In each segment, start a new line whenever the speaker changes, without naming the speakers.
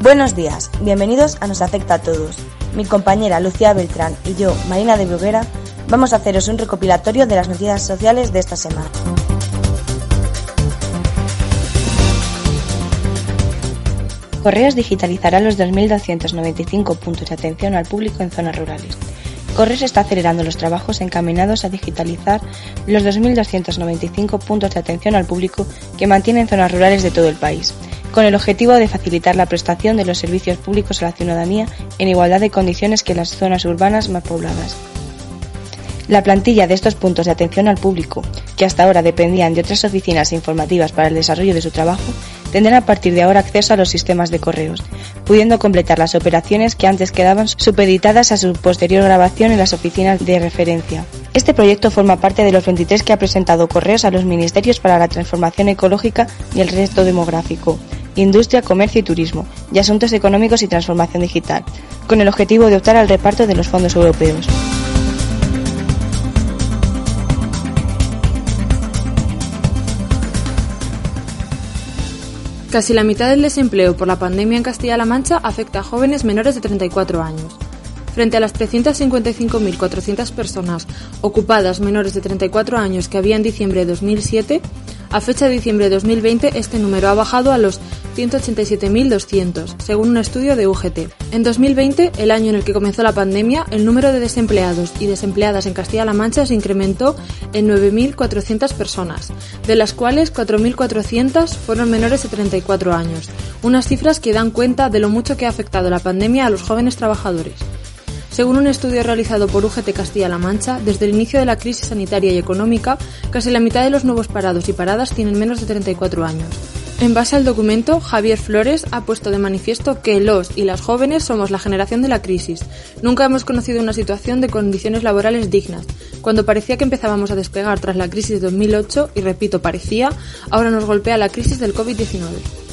Buenos días, bienvenidos a Nos Afecta a Todos. Mi compañera Lucía Beltrán y yo, Marina de Bruguera, vamos a haceros un recopilatorio de las noticias sociales de esta semana. Correos digitalizará los 2.295 puntos de atención al público en zonas rurales. Correos está acelerando los trabajos encaminados a digitalizar los 2.295 puntos de atención al público que mantiene en zonas rurales de todo el país, con el objetivo de facilitar la prestación de los servicios públicos a la ciudadanía en igualdad de condiciones que las zonas urbanas más pobladas. La plantilla de estos puntos de atención al público, que hasta ahora dependían de otras oficinas informativas para el desarrollo de su trabajo, tendrán a partir de ahora acceso a los sistemas de correos, pudiendo completar las operaciones que antes quedaban supeditadas a su posterior grabación en las oficinas de referencia. Este proyecto forma parte de los 23 que ha presentado Correos a los ministerios para la transformación ecológica y el resto demográfico, industria, comercio y turismo, y asuntos económicos y transformación digital, con el objetivo de optar al reparto de los fondos europeos.
Casi la mitad del desempleo por la pandemia en Castilla-La Mancha afecta a jóvenes menores de 34 años. Frente a las 355.400 personas ocupadas menores de 34 años que había en diciembre de 2007, a fecha de diciembre de 2020 este número ha bajado a los 187.200, según un estudio de UGT. En 2020, el año en el que comenzó la pandemia, el número de desempleados y desempleadas en Castilla-La Mancha se incrementó en 9.400 personas, de las cuales 4.400 fueron menores de 34 años, unas cifras que dan cuenta de lo mucho que ha afectado la pandemia a los jóvenes trabajadores. Según un estudio realizado por UGT Castilla-La Mancha, desde el inicio de la crisis sanitaria y económica, casi la mitad de los nuevos parados y paradas tienen menos de 34 años. En base al documento, Javier Flores ha puesto de manifiesto que los y las jóvenes somos la generación de la crisis. Nunca hemos conocido una situación de condiciones laborales dignas. Cuando parecía que empezábamos a despegar tras la crisis de 2008, y repito, parecía, ahora nos golpea la crisis del COVID-19.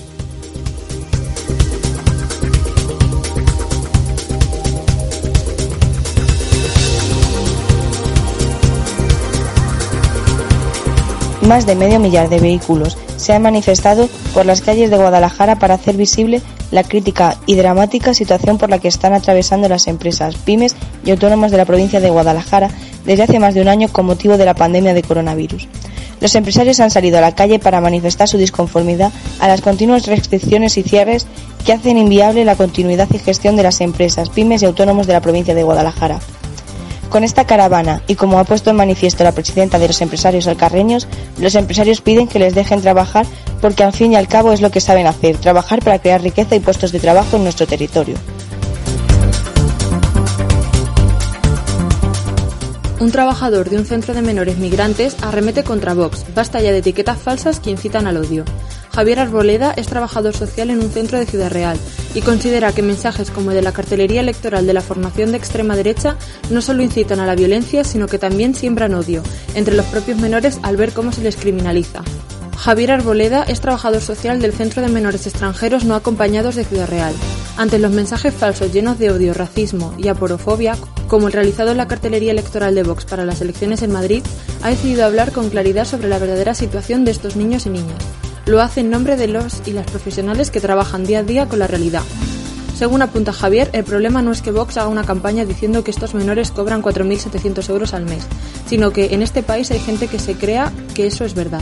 Más de medio millar de vehículos se han manifestado por las calles de Guadalajara para hacer visible la crítica y dramática situación por la que están atravesando las empresas, pymes y autónomos de la provincia de Guadalajara desde hace más de un año con motivo de la pandemia de coronavirus. Los empresarios han salido a la calle para manifestar su disconformidad a las continuas restricciones y cierres que hacen inviable la continuidad y gestión de las empresas, pymes y autónomos de la provincia de Guadalajara. Con esta caravana, y como ha puesto en manifiesto la presidenta de los empresarios alcarreños, los empresarios piden que les dejen trabajar porque al fin y al cabo es lo que saben hacer, trabajar para crear riqueza y puestos de trabajo en nuestro territorio.
Un trabajador de un centro de menores migrantes arremete contra Vox. Basta ya de etiquetas falsas que incitan al odio. Javier Arboleda es trabajador social en un centro de Ciudad Real y considera que mensajes como el de la cartelería electoral de la formación de extrema derecha no solo incitan a la violencia, sino que también siembran odio entre los propios menores al ver cómo se les criminaliza. Javier Arboleda es trabajador social del Centro de Menores Extranjeros No Acompañados de Ciudad Real. Ante los mensajes falsos llenos de odio, racismo y aporofobia, como el realizado en la cartelería electoral de Vox para las elecciones en Madrid, ha decidido hablar con claridad sobre la verdadera situación de estos niños y niñas lo hace en nombre de los y las profesionales que trabajan día a día con la realidad. Según apunta Javier, el problema no es que Vox haga una campaña diciendo que estos menores cobran 4.700 euros al mes, sino que en este país hay gente que se crea que eso es verdad.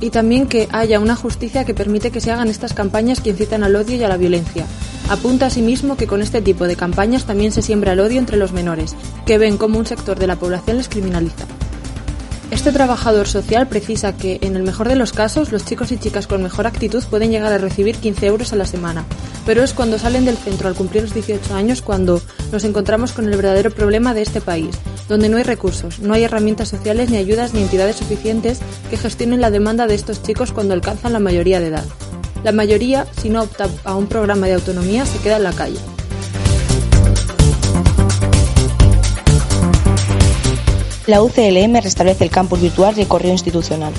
Y también que haya una justicia que permite que se hagan estas campañas que incitan al odio y a la violencia. Apunta asimismo que con este tipo de campañas también se siembra el odio entre los menores, que ven como un sector de la población les criminaliza. Este trabajador social precisa que, en el mejor de los casos, los chicos y chicas con mejor actitud pueden llegar a recibir 15 euros a la semana, pero es cuando salen del centro al cumplir los 18 años cuando nos encontramos con el verdadero problema de este país, donde no hay recursos, no hay herramientas sociales ni ayudas ni entidades suficientes que gestionen la demanda de estos chicos cuando alcanzan la mayoría de edad. La mayoría, si no opta a un programa de autonomía, se queda en la calle.
la UCLM restablece el campus virtual y el correo institucional.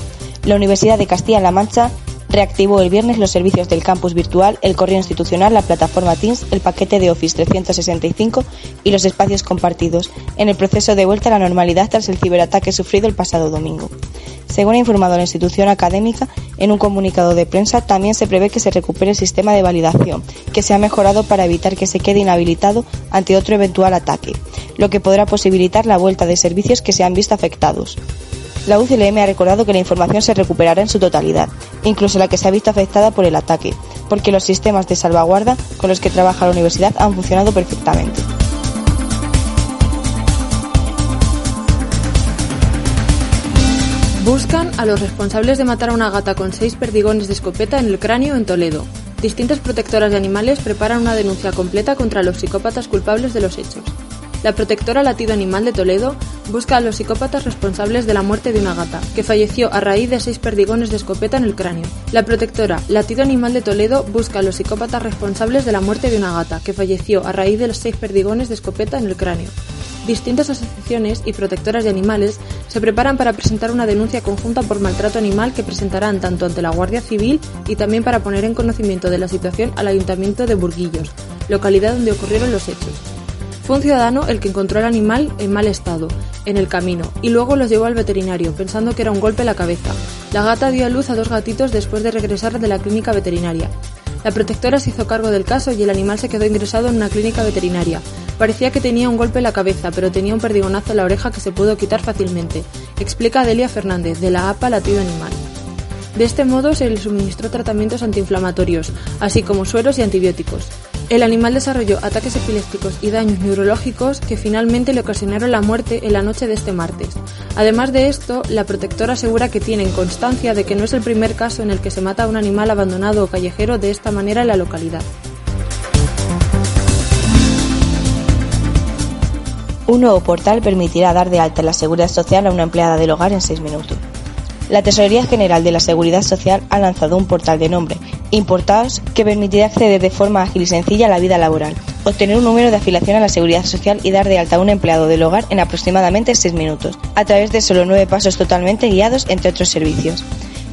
La Universidad de Castilla-La Mancha reactivó el viernes los servicios del campus virtual, el correo institucional, la plataforma Teams, el paquete de Office 365 y los espacios compartidos, en el proceso de vuelta a la normalidad tras el ciberataque sufrido el pasado domingo. Según ha informado la institución académica, en un comunicado de prensa también se prevé que se recupere el sistema de validación, que se ha mejorado para evitar que se quede inhabilitado ante otro eventual ataque, lo que podrá posibilitar la vuelta de servicios que se han visto afectados. La UCLM ha recordado que la información se recuperará en su totalidad, incluso la que se ha visto afectada por el ataque, porque los sistemas de salvaguarda con los que trabaja la universidad han funcionado perfectamente.
Buscan a los responsables de matar a una gata con seis perdigones de escopeta en el cráneo en Toledo. Distintas protectoras de animales preparan una denuncia completa contra los psicópatas culpables de los hechos. La protectora Latido Animal de Toledo busca a los psicópatas responsables de la muerte de una gata, que falleció a raíz de seis perdigones de escopeta en el cráneo. La protectora Latido Animal de Toledo busca a los psicópatas responsables de la muerte de una gata, que falleció a raíz de los seis perdigones de escopeta en el cráneo. Distintas asociaciones y protectoras de animales se preparan para presentar una denuncia conjunta por maltrato animal que presentarán tanto ante la Guardia Civil y también para poner en conocimiento de la situación al Ayuntamiento de Burguillos, localidad donde ocurrieron los hechos. Fue un ciudadano el que encontró al animal en mal estado, en el camino, y luego los llevó al veterinario, pensando que era un golpe en la cabeza. La gata dio a luz a dos gatitos después de regresar de la clínica veterinaria. La protectora se hizo cargo del caso y el animal se quedó ingresado en una clínica veterinaria. Parecía que tenía un golpe en la cabeza, pero tenía un perdigonazo en la oreja que se pudo quitar fácilmente, explica Delia Fernández, de la APA Latido Animal. De este modo se le suministró tratamientos antiinflamatorios, así como sueros y antibióticos. El animal desarrolló ataques epilépticos y daños neurológicos que finalmente le ocasionaron la muerte en la noche de este martes. Además de esto, la protectora asegura que tienen constancia de que no es el primer caso en el que se mata a un animal abandonado o callejero de esta manera en la localidad.
Un nuevo portal permitirá dar de alta la seguridad social a una empleada del hogar en seis minutos. La Tesorería General de la Seguridad Social ha lanzado un portal de nombre, Importados, que permitirá acceder de forma ágil y sencilla a la vida laboral, obtener un número de afiliación a la Seguridad Social y dar de alta a un empleado del hogar en aproximadamente seis minutos, a través de solo nueve pasos totalmente guiados entre otros servicios.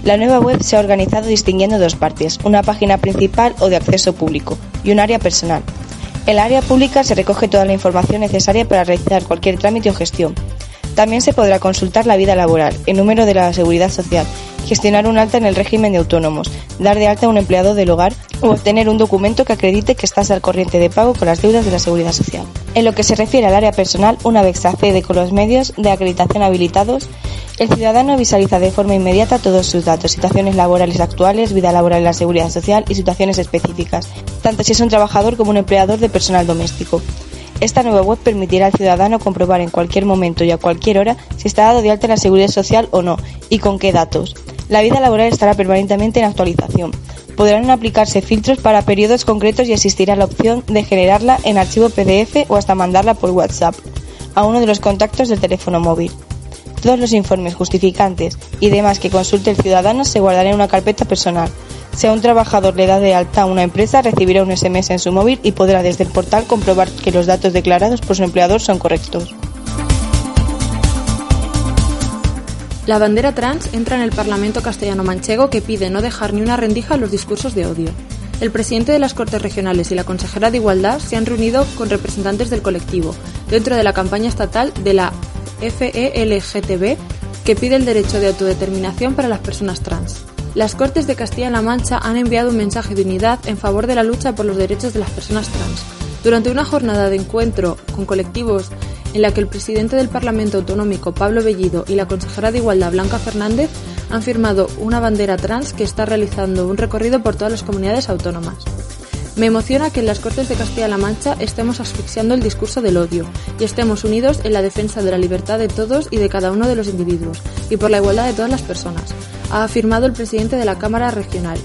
La nueva web se ha organizado distinguiendo dos partes, una página principal o de acceso público y un área personal. En la área pública se recoge toda la información necesaria para realizar cualquier trámite o gestión, también se podrá consultar la vida laboral, el número de la seguridad social, gestionar un alta en el régimen de autónomos, dar de alta a un empleado del hogar o obtener un documento que acredite que estás al corriente de pago con las deudas de la seguridad social. En lo que se refiere al área personal, una vez se accede con los medios de acreditación habilitados, el ciudadano visualiza de forma inmediata todos sus datos, situaciones laborales actuales, vida laboral en la seguridad social y situaciones específicas, tanto si es un trabajador como un empleador de personal doméstico. Esta nueva web permitirá al ciudadano comprobar en cualquier momento y a cualquier hora si está dado de alta en la seguridad social o no y con qué datos. La vida laboral estará permanentemente en actualización. Podrán aplicarse filtros para periodos concretos y existirá la opción de generarla en archivo PDF o hasta mandarla por WhatsApp a uno de los contactos del teléfono móvil. Todos los informes justificantes y demás que consulte el ciudadano se guardarán en una carpeta personal si a un trabajador le da de alta a una empresa, recibirá un SMS en su móvil y podrá desde el portal comprobar que los datos declarados por su empleador son correctos.
La bandera trans entra en el Parlamento castellano-manchego que pide no dejar ni una rendija a los discursos de odio. El presidente de las Cortes Regionales y la consejera de Igualdad se han reunido con representantes del colectivo dentro de la campaña estatal de la FELGTB que pide el derecho de autodeterminación para las personas trans las Cortes de Castilla-La Mancha han enviado un mensaje de unidad en favor de la lucha por los derechos de las personas trans. Durante una jornada de encuentro con colectivos en la que el presidente del Parlamento Autonómico, Pablo Bellido, y la consejera de Igualdad, Blanca Fernández, han firmado una bandera trans que está realizando un recorrido por todas las comunidades autónomas. Me emociona que en las Cortes de Castilla-La Mancha estemos asfixiando el discurso del odio y estemos unidos en la defensa de la libertad de todos y de cada uno de los individuos y por la igualdad de todas las personas ha afirmado el presidente de la Cámara Regional,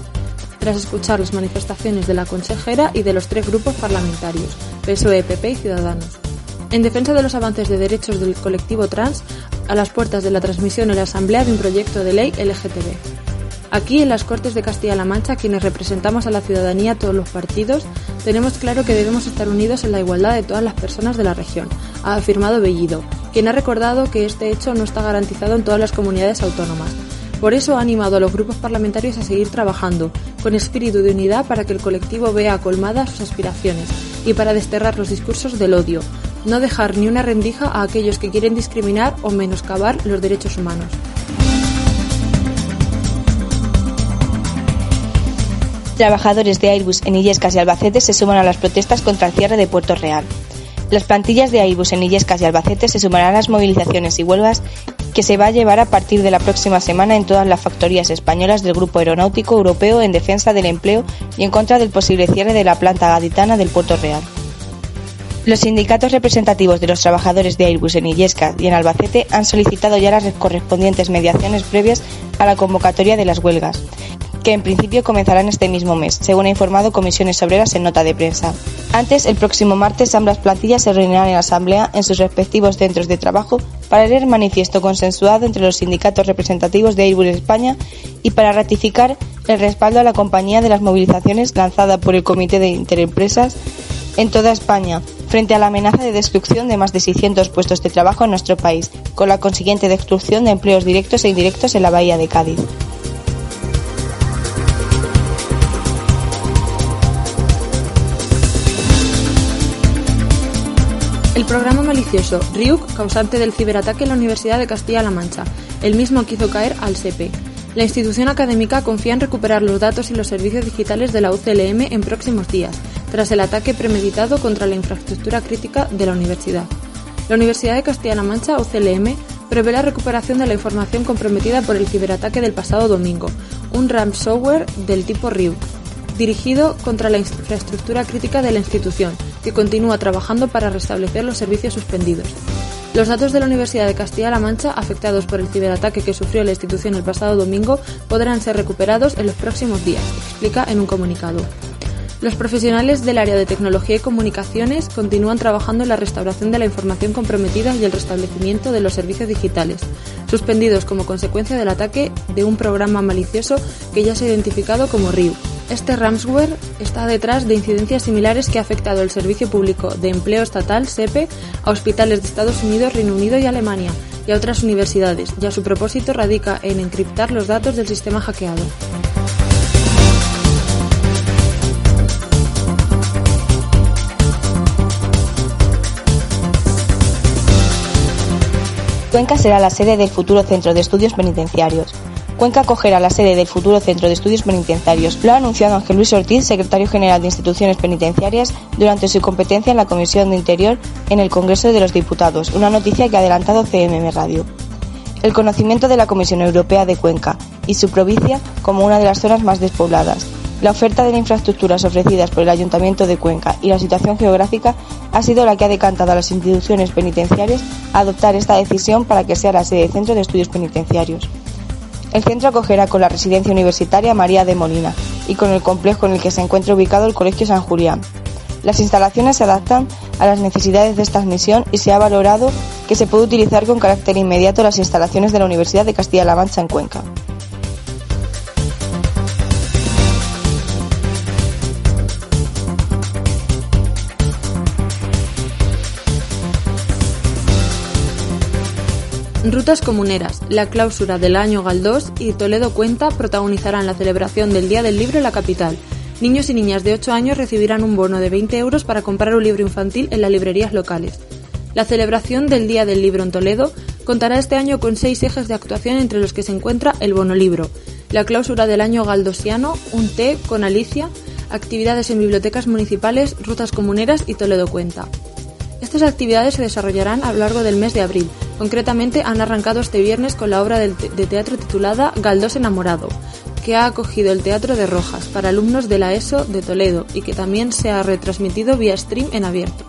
tras escuchar las manifestaciones de la consejera y de los tres grupos parlamentarios, PSOE, PP y Ciudadanos. En defensa de los avances de derechos del colectivo trans, a las puertas de la transmisión en la Asamblea de un proyecto de ley LGTB. Aquí, en las Cortes de Castilla-La Mancha, quienes representamos a la ciudadanía, todos los partidos, tenemos claro que debemos estar unidos en la igualdad de todas las personas de la región, ha afirmado Bellido, quien ha recordado que este hecho no está garantizado en todas las comunidades autónomas, Por eso ha animado a los grupos parlamentarios a seguir trabajando, con espíritu de unidad para que el colectivo vea colmadas sus aspiraciones y para desterrar los discursos del odio, no dejar ni una rendija a aquellos que quieren discriminar o menoscabar los derechos humanos.
Trabajadores de Airbus en Illescas y Albacete se suman a las protestas contra el cierre de Puerto Real. Las plantillas de Airbus en Illescas y Albacete se sumarán a las movilizaciones y huelgas que se va a llevar a partir de la próxima semana en todas las factorías españolas del Grupo Aeronáutico Europeo en defensa del empleo y en contra del posible cierre de la planta gaditana del Puerto Real. Los sindicatos representativos de los trabajadores de Airbus en Illescas y en Albacete han solicitado ya las correspondientes mediaciones previas a la convocatoria de las huelgas, que en principio comenzarán este mismo mes, según ha informado Comisiones Obreras en nota de prensa. Antes, el próximo martes, ambas plantillas se reunirán en asamblea en sus respectivos centros de trabajo para leer manifiesto consensuado entre los sindicatos representativos de Airbus España y para ratificar el respaldo a la compañía de las movilizaciones lanzada por el Comité de Interempresas en toda España, frente a la amenaza de destrucción de más de 600 puestos de trabajo en nuestro país, con la consiguiente destrucción de empleos directos e indirectos en la bahía de Cádiz.
El programa malicioso RIUC, causante del ciberataque en la Universidad de Castilla-La Mancha, el mismo que hizo caer al SEPE. La institución académica confía en recuperar los datos y los servicios digitales de la UCLM en próximos días, tras el ataque premeditado contra la infraestructura crítica de la universidad. La Universidad de Castilla-La Mancha, UCLM, prevé la recuperación de la información comprometida por el ciberataque del pasado domingo, un ransomware del tipo RIUC, dirigido contra la infraestructura crítica de la institución, que continúa trabajando para restablecer los servicios suspendidos. Los datos de la Universidad de Castilla-La Mancha afectados por el ciberataque que sufrió la institución el pasado domingo podrán ser recuperados en los próximos días, explica en un comunicado. Los profesionales del área de tecnología y comunicaciones continúan trabajando en la restauración de la información comprometida y el restablecimiento de los servicios digitales, suspendidos como consecuencia del ataque de un programa malicioso que ya se ha identificado como RIU, este ransomware está detrás de incidencias similares que ha afectado el Servicio Público de Empleo Estatal, SEPE, a hospitales de Estados Unidos, Reino Unido y Alemania, y a otras universidades, y a su propósito radica en encriptar los datos del sistema hackeado.
Cuenca será la sede del futuro Centro de Estudios Penitenciarios. Cuenca acogerá la sede del futuro Centro de Estudios Penitenciarios. Lo ha anunciado Ángel Luis Ortiz, secretario general de Instituciones Penitenciarias, durante su competencia en la Comisión de Interior en el Congreso de los Diputados, una noticia que ha adelantado CMM Radio. El conocimiento de la Comisión Europea de Cuenca y su provincia como una de las zonas más despobladas. La oferta de infraestructuras ofrecidas por el Ayuntamiento de Cuenca y la situación geográfica ha sido la que ha decantado a las instituciones penitenciarias a adoptar esta decisión para que sea la sede del Centro de Estudios Penitenciarios. El centro acogerá con la residencia universitaria María de Molina y con el complejo en el que se encuentra ubicado el Colegio San Julián. Las instalaciones se adaptan a las necesidades de esta admisión y se ha valorado que se puede utilizar con carácter inmediato las instalaciones de la Universidad de Castilla-La Mancha en Cuenca.
Rutas comuneras, la clausura del año Galdós y Toledo Cuenta protagonizarán la celebración del Día del Libro en la capital. Niños y niñas de 8 años recibirán un bono de 20 euros para comprar un libro infantil en las librerías locales. La celebración del Día del Libro en Toledo contará este año con seis ejes de actuación entre los que se encuentra el bono libro, la clausura del año galdosiano, un té con Alicia, actividades en bibliotecas municipales, rutas comuneras y Toledo Cuenta. Estas actividades se desarrollarán a lo largo del mes de abril. Concretamente han arrancado este viernes con la obra de teatro titulada Galdós enamorado, que ha acogido el Teatro de Rojas para alumnos de la ESO de Toledo y que también se ha retransmitido vía stream en abierto.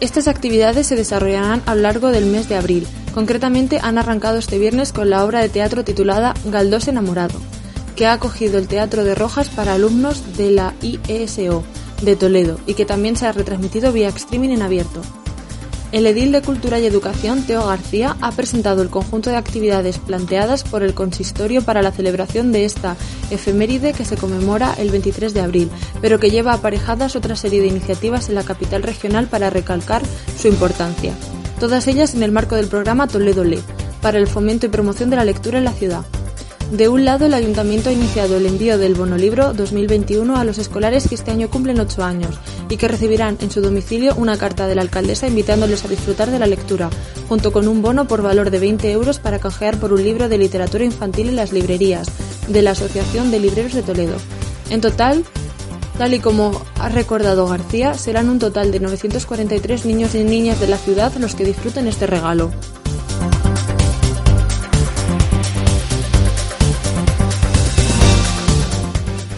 Estas actividades se desarrollarán a lo largo del mes de abril. Concretamente han arrancado este viernes con la obra de teatro titulada Galdós enamorado, que ha acogido el Teatro de Rojas para alumnos de la IESO de Toledo y que también se ha retransmitido vía streaming en abierto. El edil de Cultura y Educación, Teo García, ha presentado el conjunto de actividades planteadas por el consistorio para la celebración de esta efeméride que se conmemora el 23 de abril, pero que lleva aparejadas otra serie de iniciativas en la capital regional para recalcar su importancia. Todas ellas en el marco del programa Toledo Lee, para el fomento y promoción de la lectura en la ciudad. De un lado, el Ayuntamiento ha iniciado el envío del bonolibro 2021 a los escolares que este año cumplen 8 años y que recibirán en su domicilio una carta de la alcaldesa invitándoles a disfrutar de la lectura, junto con un bono por valor de 20 euros para canjear por un libro de literatura infantil en las librerías de la Asociación de Libreros de Toledo. En total, tal y como ha recordado García, serán un total de 943 niños y niñas de la ciudad los que disfruten este regalo.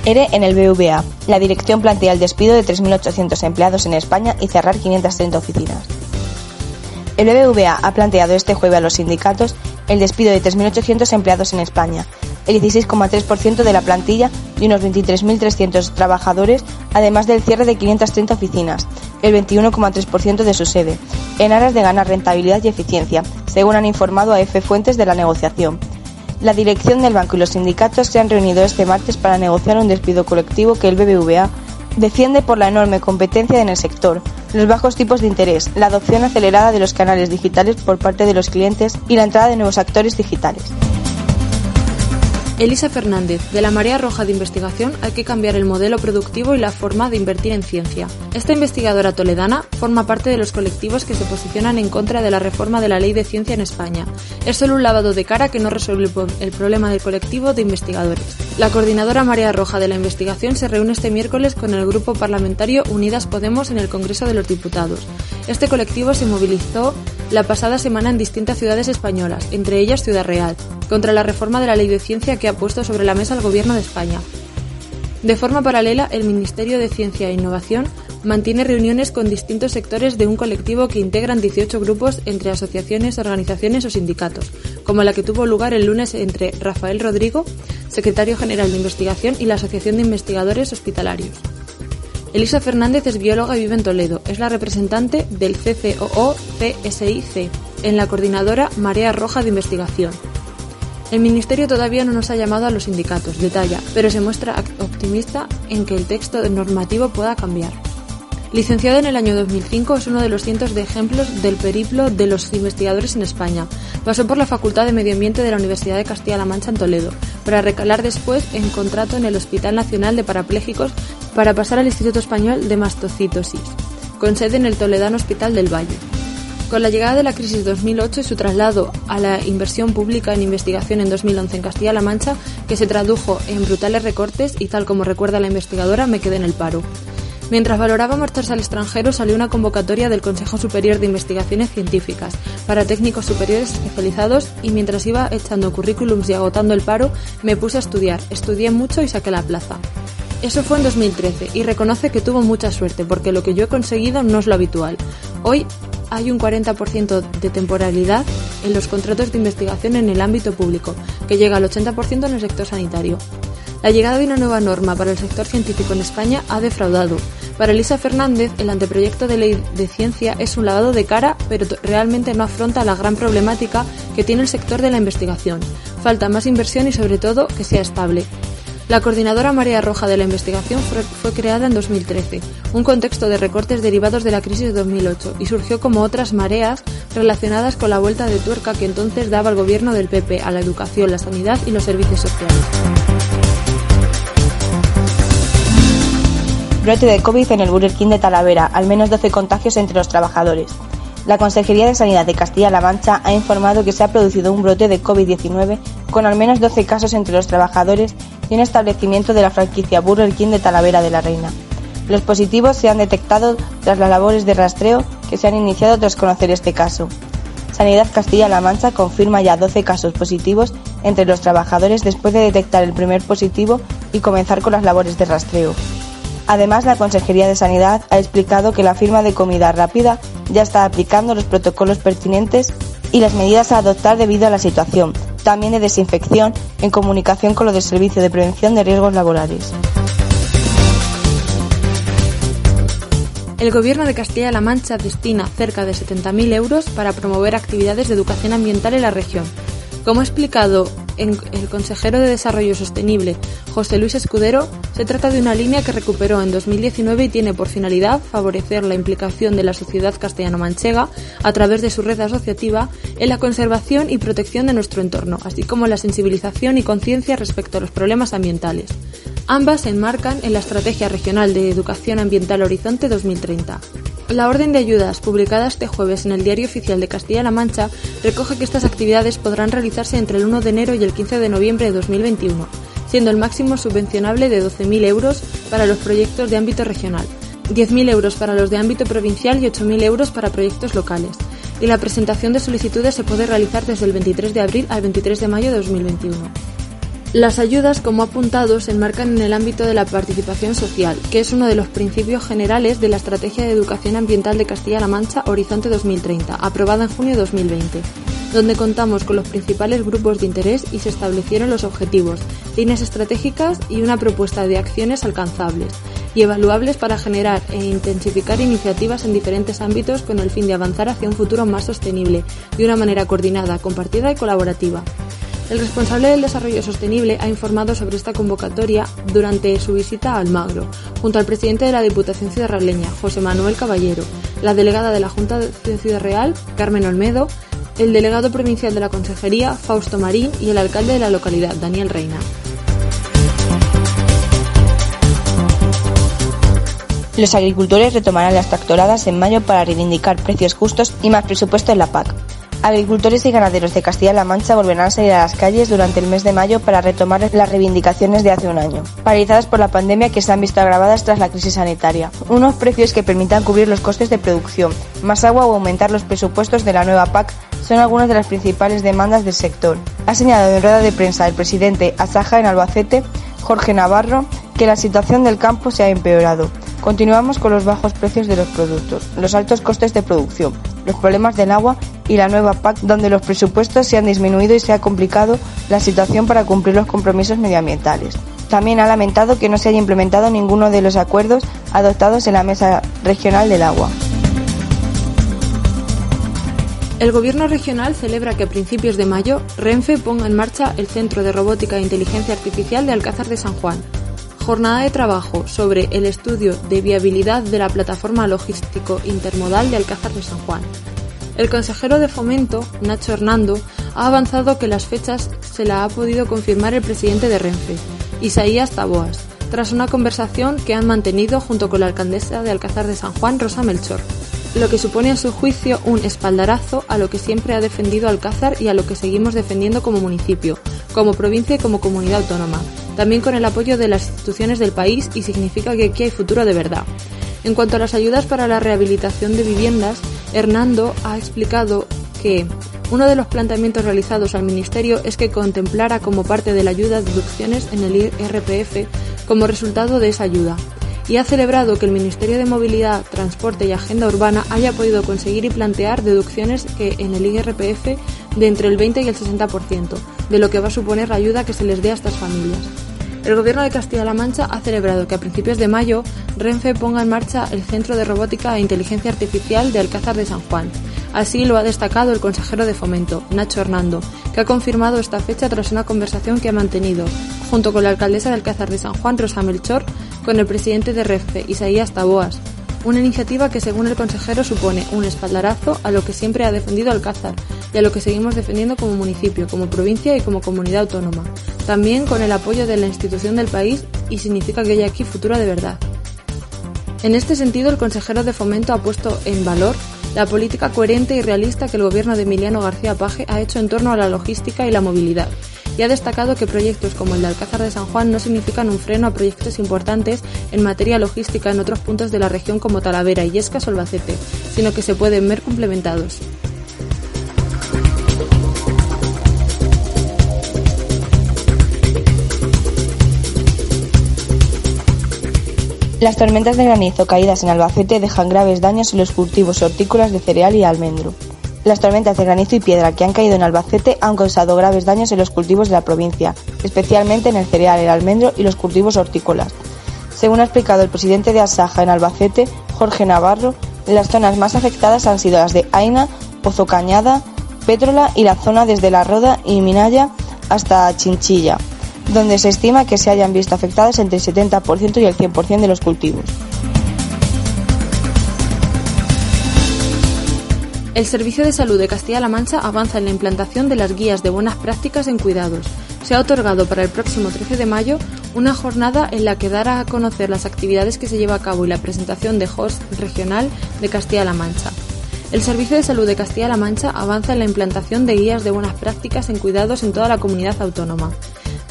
ERE en el BVA. La dirección plantea el despido de 3.800 empleados en España y cerrar 530 oficinas. El BBVA ha planteado este jueves a los sindicatos el despido de 3.800 empleados en España, el 16,3% de la plantilla y unos 23.300 trabajadores, además del cierre de 530 oficinas, el 21,3% de su sede, en aras de ganar rentabilidad y eficiencia, según han informado a F Fuentes de la negociación. La dirección del banco y los sindicatos se han reunido este martes para negociar un despido colectivo que el BBVA defiende por la enorme competencia en el sector, los bajos tipos de interés, la adopción acelerada de los canales digitales por parte de los clientes y la entrada de nuevos actores digitales.
Elisa Fernández, de la Marea Roja de Investigación hay que cambiar el modelo productivo y la forma de invertir en ciencia. Esta investigadora toledana forma parte de los colectivos que se posicionan en contra de la reforma de la ley de ciencia en España. Es solo un lavado de cara que no resuelve el problema del colectivo de investigadores. La coordinadora Marea Roja de la investigación se reúne este miércoles con el grupo parlamentario Unidas Podemos en el Congreso de los Diputados. Este colectivo se movilizó la pasada semana en distintas ciudades españolas, entre ellas Ciudad Real, contra la reforma de la ley de ciencia que ha puesto sobre la mesa el Gobierno de España. De forma paralela, el Ministerio de Ciencia e Innovación mantiene reuniones con distintos sectores de un colectivo que integran 18 grupos entre asociaciones, organizaciones o sindicatos, como la que tuvo lugar el lunes entre Rafael Rodrigo, secretario general de investigación, y la Asociación de Investigadores Hospitalarios. Elisa Fernández es bióloga y vive en Toledo. Es la representante del CCOO-CSIC en la coordinadora Marea Roja de Investigación. El Ministerio todavía no nos ha llamado a los sindicatos, detalla, pero se muestra optimista en que el texto normativo pueda cambiar. Licenciado en el año 2005, es uno de los cientos de ejemplos del periplo de los investigadores en España. Pasó por la Facultad de Medio Ambiente de la Universidad de Castilla-La Mancha en Toledo, para recalar después en contrato en el Hospital Nacional de Parapléjicos para pasar al Instituto Español de Mastocitosis, con sede en el Toledano Hospital del Valle. Con la llegada de la crisis 2008 y su traslado a la inversión pública en investigación en 2011 en Castilla-La Mancha, que se tradujo en brutales recortes y tal como recuerda la investigadora, me quedé en el paro. Mientras valoraba marcharse al extranjero, salió una convocatoria del Consejo Superior de Investigaciones Científicas para técnicos superiores especializados y mientras iba echando currículums y agotando el paro, me puse a estudiar. Estudié mucho y saqué la plaza. Eso fue en 2013 y reconoce que tuvo mucha suerte porque lo que yo he conseguido no es lo habitual. Hoy hay un 40% de temporalidad en los contratos de investigación en el ámbito público, que llega al 80% en el sector sanitario. La llegada de una nueva norma para el sector científico en España ha defraudado. Para Elisa Fernández, el anteproyecto de ley de ciencia es un lavado de cara, pero realmente no afronta la gran problemática que tiene el sector de la investigación. Falta más inversión y sobre todo que sea estable. La Coordinadora Marea Roja de la Investigación fue creada en 2013, un contexto de recortes derivados de la crisis de 2008, y surgió como otras mareas relacionadas con la vuelta de tuerca que entonces daba el gobierno del PP a la educación, la sanidad y los servicios sociales.
Brote de COVID en el Burger King de Talavera, al menos 12 contagios entre los trabajadores. La Consejería de Sanidad de Castilla-La Mancha ha informado que se ha producido un brote de COVID-19 con al menos 12 casos entre los trabajadores y un establecimiento de la franquicia Burger King de Talavera de la Reina. Los positivos se han detectado tras las labores de rastreo que se han iniciado tras conocer este caso. Sanidad Castilla-La Mancha confirma ya 12 casos positivos entre los trabajadores después de detectar el primer positivo y comenzar con las labores de rastreo. Además, la Consejería de Sanidad ha explicado que la firma de comida rápida ya está aplicando los protocolos pertinentes y las medidas a adoptar debido a la situación, también de desinfección en comunicación con lo del Servicio de Prevención de Riesgos Laborales.
El Gobierno de Castilla-La Mancha destina cerca de 70.000 euros para promover actividades de educación ambiental en la región. Como ha explicado el consejero de Desarrollo Sostenible, José Luis Escudero, se trata de una línea que recuperó en 2019 y tiene por finalidad favorecer la implicación de la sociedad castellano-manchega a través de su red asociativa en la conservación y protección de nuestro entorno, así como la sensibilización y conciencia respecto a los problemas ambientales. Ambas se enmarcan en la Estrategia Regional de Educación Ambiental Horizonte 2030. La orden de ayudas, publicada este jueves en el Diario Oficial de Castilla-La Mancha, recoge que estas actividades podrán realizarse entre el 1 de enero y el 15 de noviembre de 2021, siendo el máximo subvencionable de 12.000 euros para los proyectos de ámbito regional, 10.000 euros para los de ámbito provincial y 8.000 euros para proyectos locales. Y la presentación de solicitudes se puede realizar desde el 23 de abril al 23 de mayo de 2021. Las ayudas, como apuntado, se enmarcan en el ámbito de la participación social, que es uno de los principios generales de la Estrategia de Educación Ambiental de Castilla-La Mancha Horizonte 2030, aprobada en junio de 2020, donde contamos con los principales grupos de interés y se establecieron los objetivos, líneas estratégicas y una propuesta de acciones alcanzables y evaluables para generar e intensificar iniciativas en diferentes ámbitos con el fin de avanzar hacia un futuro más sostenible, de una manera coordinada, compartida y colaborativa. El responsable del desarrollo sostenible ha informado sobre esta convocatoria durante su visita a Almagro, junto al presidente de la Diputación Ciudadraleña, José Manuel Caballero, la delegada de la Junta de Ciudad Real, Carmen Olmedo, el delegado provincial de la Consejería, Fausto Marín, y el alcalde de la localidad, Daniel Reina.
Los agricultores retomarán las tractoradas en mayo para reivindicar precios justos y más presupuesto en la PAC. Agricultores y ganaderos de Castilla-La Mancha volverán a salir a las calles durante el mes de mayo para retomar las reivindicaciones de hace un año, paralizadas por la pandemia que se han visto agravadas tras la crisis sanitaria. Unos precios que permitan cubrir los costes de producción, más agua o aumentar los presupuestos de la nueva PAC son algunas de las principales demandas del sector. Ha señalado en rueda de prensa el presidente Asaja en Albacete, Jorge Navarro, que la situación del campo se ha empeorado. Continuamos con los bajos precios de los productos, los altos costes de producción, los problemas del agua y la nueva PAC, donde los presupuestos se han disminuido y se ha complicado la situación para cumplir los compromisos medioambientales. También ha lamentado que no se haya implementado ninguno de los acuerdos adoptados en la Mesa Regional del Agua.
El Gobierno regional celebra que a principios de mayo Renfe ponga en marcha el Centro de Robótica e Inteligencia Artificial de Alcázar de San Juan. Jornada de trabajo sobre el estudio de viabilidad de la plataforma logístico intermodal de Alcázar de San Juan. El consejero de Fomento, Nacho Hernando, ha avanzado que las fechas se la ha podido confirmar el presidente de Renfe, Isaías Taboas, tras una conversación que han mantenido junto con la alcaldesa de Alcázar de San Juan, Rosa Melchor, lo que supone a su juicio un espaldarazo a lo que siempre ha defendido Alcázar y a lo que seguimos defendiendo como municipio, como provincia y como comunidad autónoma, también con el apoyo de las instituciones del país y significa que aquí hay futuro de verdad. En cuanto a las ayudas para la rehabilitación de viviendas, Hernando ha explicado que uno de los planteamientos realizados al Ministerio es que contemplara como parte de la ayuda deducciones en el IRPF como resultado de esa ayuda y ha celebrado que el Ministerio de Movilidad, Transporte y Agenda Urbana haya podido conseguir y plantear deducciones que en el IRPF de entre el 20 y el 60% de lo que va a suponer la ayuda que se les dé a estas familias. El Gobierno de Castilla-La Mancha ha celebrado que a principios de mayo Renfe ponga en marcha el Centro de Robótica e Inteligencia Artificial de Alcázar de San Juan. Así lo ha destacado el consejero de Fomento, Nacho Hernando, que ha confirmado esta fecha tras una conversación que ha mantenido, junto con la alcaldesa de Alcázar de San Juan, Rosa Melchor, con el presidente de Renfe, Isaías Taboas, una iniciativa que según el consejero supone un espaldarazo a lo que siempre ha defendido Alcázar y a lo que seguimos defendiendo como municipio, como provincia y como comunidad autónoma, también con el apoyo de la institución del país y significa que hay aquí futuro de verdad. En este sentido, el consejero de Fomento ha puesto en valor la política coherente y realista que el gobierno de Emiliano García Paje ha hecho en torno a la logística y la movilidad, y ha destacado que proyectos como el de Alcázar de San Juan no significan un freno a proyectos importantes en materia logística en otros puntos de la región como Talavera, y o Albacete, sino que se pueden ver complementados.
Las tormentas de granizo caídas en Albacete dejan graves daños en los cultivos hortícolas de cereal y almendro. Las tormentas de granizo y piedra que han caído en Albacete han causado graves daños en los cultivos de la provincia, especialmente en el cereal, el almendro y los cultivos hortícolas. Según ha explicado el presidente de Asaja en Albacete, Jorge Navarro, las zonas más afectadas han sido las de Aina, Pozo Cañada, Pétrola y la zona desde La Roda y Minaya hasta Chinchilla, donde se estima que se hayan visto afectadas entre el 70% y el 100% de los cultivos.
El Servicio de Salud de Castilla-La Mancha avanza en la implantación de las guías de buenas prácticas en cuidados. Se ha otorgado para el próximo 13 de mayo una jornada en la que dará a conocer las actividades que se lleva a cabo y la presentación de host regional de Castilla-La Mancha. El Servicio de Salud de Castilla-La Mancha avanza en la implantación de guías de buenas prácticas en cuidados en toda la comunidad autónoma.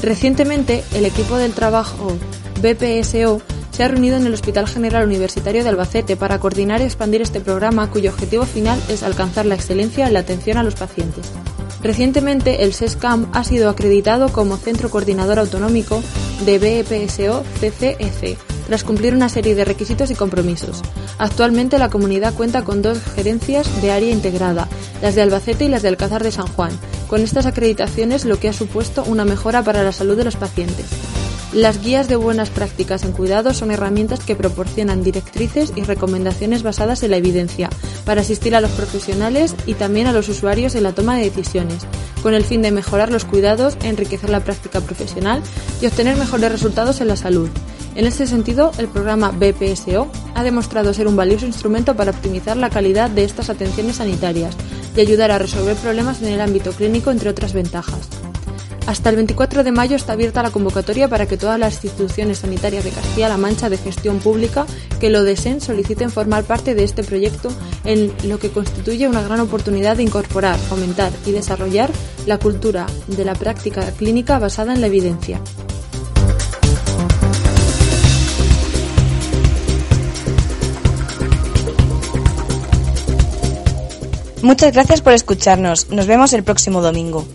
Recientemente, el equipo del trabajo BPSO se ha reunido en el Hospital General Universitario de Albacete para coordinar y expandir este programa cuyo objetivo final es alcanzar la excelencia en la atención a los pacientes. Recientemente, el SESCAM ha sido acreditado como Centro Coordinador Autonómico de BEPSO CCEC, tras cumplir una serie de requisitos y compromisos. Actualmente la comunidad cuenta con dos gerencias de área integrada, las de Albacete y las de Alcázar de San Juan, con estas acreditaciones lo que ha supuesto una mejora para la salud de los pacientes. Las guías de buenas prácticas en cuidado son herramientas que proporcionan directrices y recomendaciones basadas en la evidencia para asistir a los profesionales y también a los usuarios en la toma de decisiones, con el fin de mejorar los cuidados, enriquecer la práctica profesional y obtener mejores resultados en la salud. En este sentido, el programa BPSO ha demostrado ser un valioso instrumento para optimizar la calidad de estas atenciones sanitarias y ayudar a resolver problemas en el ámbito clínico, entre otras ventajas. Hasta el 24 de mayo está abierta la convocatoria para que todas las instituciones sanitarias de Castilla-La Mancha de gestión pública que lo deseen soliciten formar parte de este proyecto en lo que constituye una gran oportunidad de incorporar, fomentar y desarrollar la cultura de la práctica clínica basada en la evidencia.
Muchas gracias por escucharnos. Nos vemos el próximo domingo.